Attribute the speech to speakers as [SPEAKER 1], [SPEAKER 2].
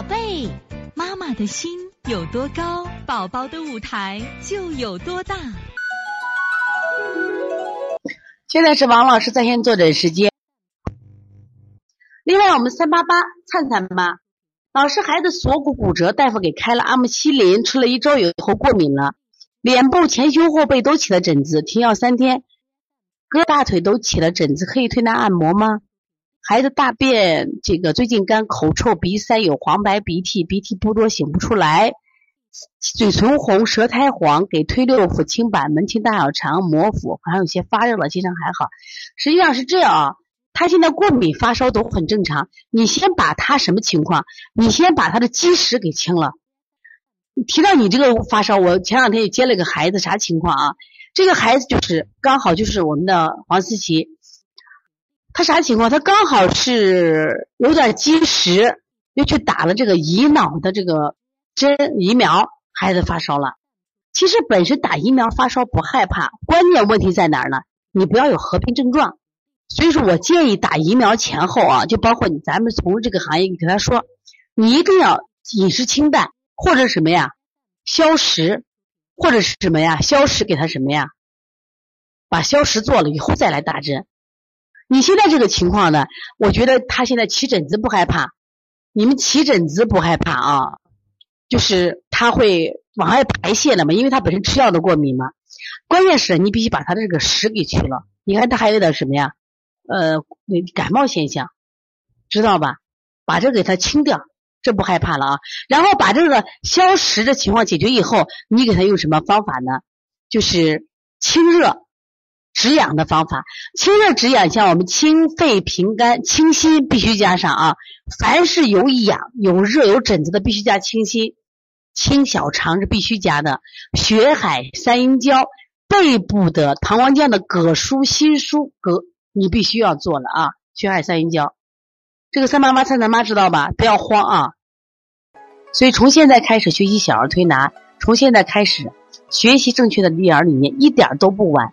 [SPEAKER 1] 宝贝，妈妈的心有多高，宝宝的舞台就有多大。
[SPEAKER 2] 现在是王老师在线坐诊时间。另外，我们三八八灿灿妈，老师孩子锁骨骨折，大夫给开了阿莫西林，吃了一周以后过敏了，脸部前胸后背都起了疹子，停药三天，胳大腿都起了疹子，可以推拿按摩吗？孩子大便这个最近干，口臭，鼻塞，有黄白鼻涕，鼻涕不多，擤不出来，嘴唇红，舌苔黄，给推六腑清板，门清大小肠，摩腹，好像有些发热了，精神还好。实际上是这样啊，他现在过敏发烧都很正常。你先把他什么情况？你先把他的积食给清了。提到你这个发烧，我前两天也接了个孩子，啥情况啊？这个孩子就是刚好就是我们的黄思琪。他啥情况？他刚好是有点积食，又去打了这个乙脑的这个针疫苗，孩子发烧了。其实本身打疫苗发烧不害怕，关键问题在哪儿呢？你不要有合并症状。所以说我建议打疫苗前后啊，就包括你咱们从这个行业，你跟他说，你一定要饮食清淡，或者什么呀，消食，或者是什么呀，消食给他什么呀，把消食做了以后再来打针。你现在这个情况呢？我觉得他现在起疹子不害怕，你们起疹子不害怕啊？就是他会往外排泄了嘛，因为他本身吃药的过敏嘛。关键是你必须把他的这个食给去了。你看他还有点什么呀？呃，感冒现象，知道吧？把这给他清掉，这不害怕了啊。然后把这个消食的情况解决以后，你给他用什么方法呢？就是清热。止痒的方法，清热止痒，像我们清肺平肝、清心必须加上啊。凡是有痒、有热、有疹子的，必须加清心。清小肠是必须加的。血海三阴交，背部的膀胱经的膈腧、心腧、膈，你必须要做了啊。血海三阴交，这个三妈妈、三三妈知道吧？不要慌啊。所以从现在开始学习小儿推拿，从现在开始学习正确的育儿理念，一点都不晚。